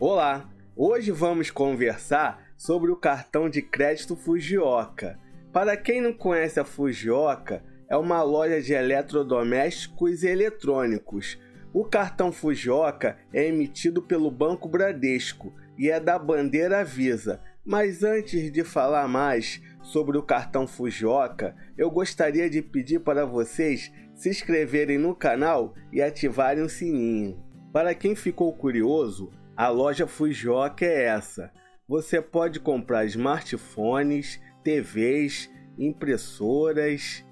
Olá! Hoje vamos conversar sobre o cartão de crédito Fujioka. Para quem não conhece a Fujioka, é uma loja de eletrodomésticos e eletrônicos. O cartão Fujioka é emitido pelo Banco Bradesco e é da bandeira Visa. Mas antes de falar mais sobre o cartão Fujioka, eu gostaria de pedir para vocês se inscreverem no canal e ativarem o sininho. Para quem ficou curioso, a loja Fujioka é essa. Você pode comprar smartphones, TVs, impressoras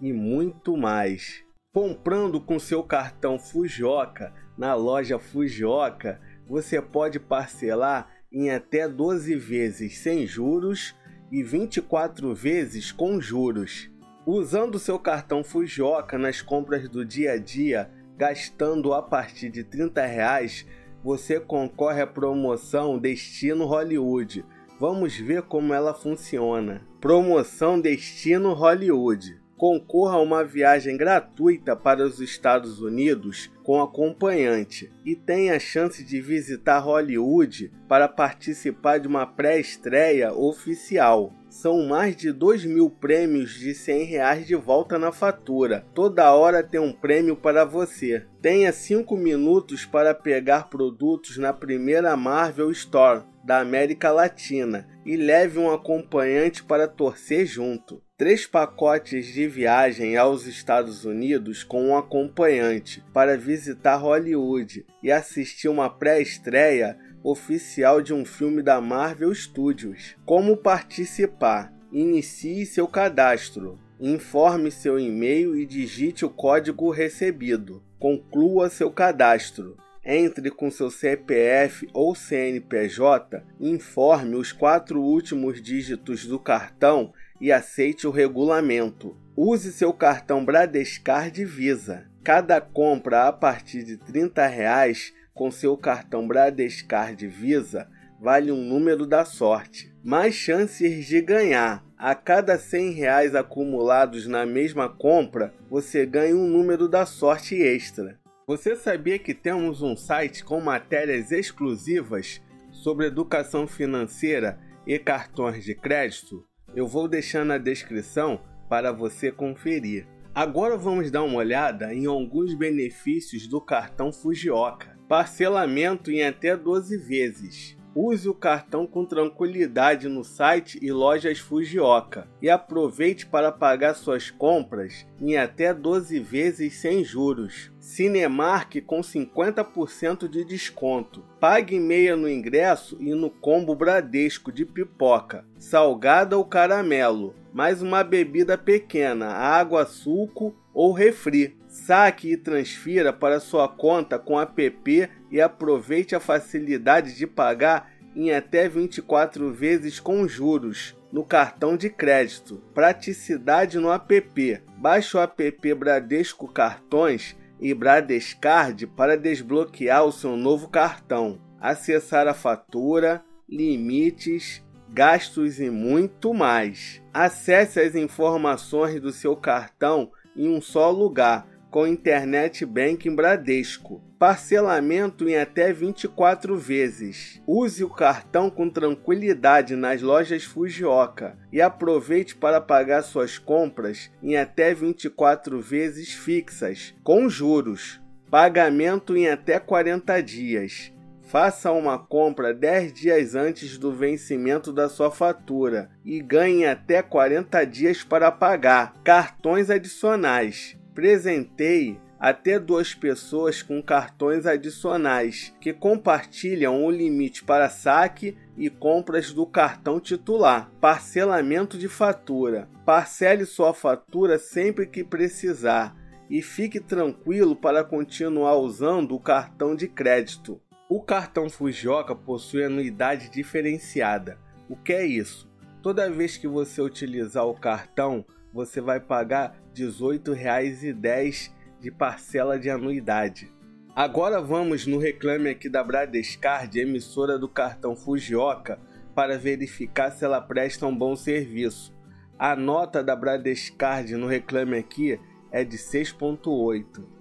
e muito mais. Comprando com seu cartão Fujioka na loja Fujioka, você pode parcelar em até 12 vezes sem juros e 24 vezes com juros. Usando seu cartão Fujioka nas compras do dia a dia, gastando a partir de 30 reais, você concorre à promoção Destino Hollywood. Vamos ver como ela funciona. Promoção Destino Hollywood. Concorra a uma viagem gratuita para os Estados Unidos com acompanhante e tenha a chance de visitar Hollywood para participar de uma pré-estreia oficial. São mais de 2 mil prêmios de 100 reais de volta na fatura. Toda hora tem um prêmio para você. Tenha 5 minutos para pegar produtos na primeira Marvel Store da América Latina e leve um acompanhante para torcer junto. Três pacotes de viagem aos Estados Unidos com um acompanhante para visitar Hollywood e assistir uma pré-estreia oficial de um filme da Marvel Studios. Como participar? Inicie seu cadastro. Informe seu e-mail e digite o código recebido. Conclua seu cadastro. Entre com seu CPF ou CNPJ, informe os quatro últimos dígitos do cartão e aceite o regulamento. Use seu cartão Bradescard Visa. Cada compra a partir de 30 reais com seu cartão Bradescard Visa vale um número da sorte. Mais chances de ganhar. A cada 100 reais acumulados na mesma compra, você ganha um número da sorte extra. Você sabia que temos um site com matérias exclusivas sobre educação financeira e cartões de crédito? Eu vou deixar na descrição para você conferir. Agora vamos dar uma olhada em alguns benefícios do cartão Fujioka. Parcelamento em até 12 vezes. Use o cartão com tranquilidade no site e lojas Fujioka e aproveite para pagar suas compras em até 12 vezes sem juros. Cinemark com 50% de desconto. Pague meia no ingresso e no combo Bradesco de pipoca, salgada ou caramelo, mais uma bebida pequena, água, suco ou refri. Saque e transfira para sua conta com app e aproveite a facilidade de pagar em até 24 vezes com juros no cartão de crédito. Praticidade no app. Baixe o app Bradesco Cartões e Bradescard para desbloquear o seu novo cartão, acessar a fatura, limites, gastos e muito mais. Acesse as informações do seu cartão em um só lugar com Internet Banking Bradesco. Parcelamento em até 24 vezes. Use o cartão com tranquilidade nas lojas Fujioka e aproveite para pagar suas compras em até 24 vezes fixas, com juros. Pagamento em até 40 dias. Faça uma compra 10 dias antes do vencimento da sua fatura e ganhe até 40 dias para pagar. Cartões adicionais presenteie até duas pessoas com cartões adicionais que compartilham o limite para saque e compras do cartão titular. Parcelamento de fatura. Parcele sua fatura sempre que precisar e fique tranquilo para continuar usando o cartão de crédito. O cartão Fujioka possui anuidade diferenciada. O que é isso? Toda vez que você utilizar o cartão, você vai pagar R$ 18,10 de parcela de anuidade. Agora vamos no reclame aqui da Bradescard, emissora do cartão Fujioka, para verificar se ela presta um bom serviço. A nota da Bradescard no reclame aqui é de 6.8.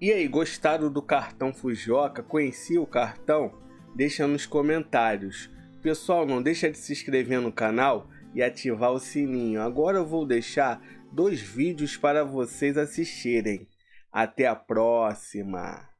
E aí, gostaram do cartão Fujioka? Conhecia o cartão? Deixa nos comentários. Pessoal, não deixa de se inscrever no canal e ativar o sininho. Agora eu vou deixar dois vídeos para vocês assistirem. Até a próxima!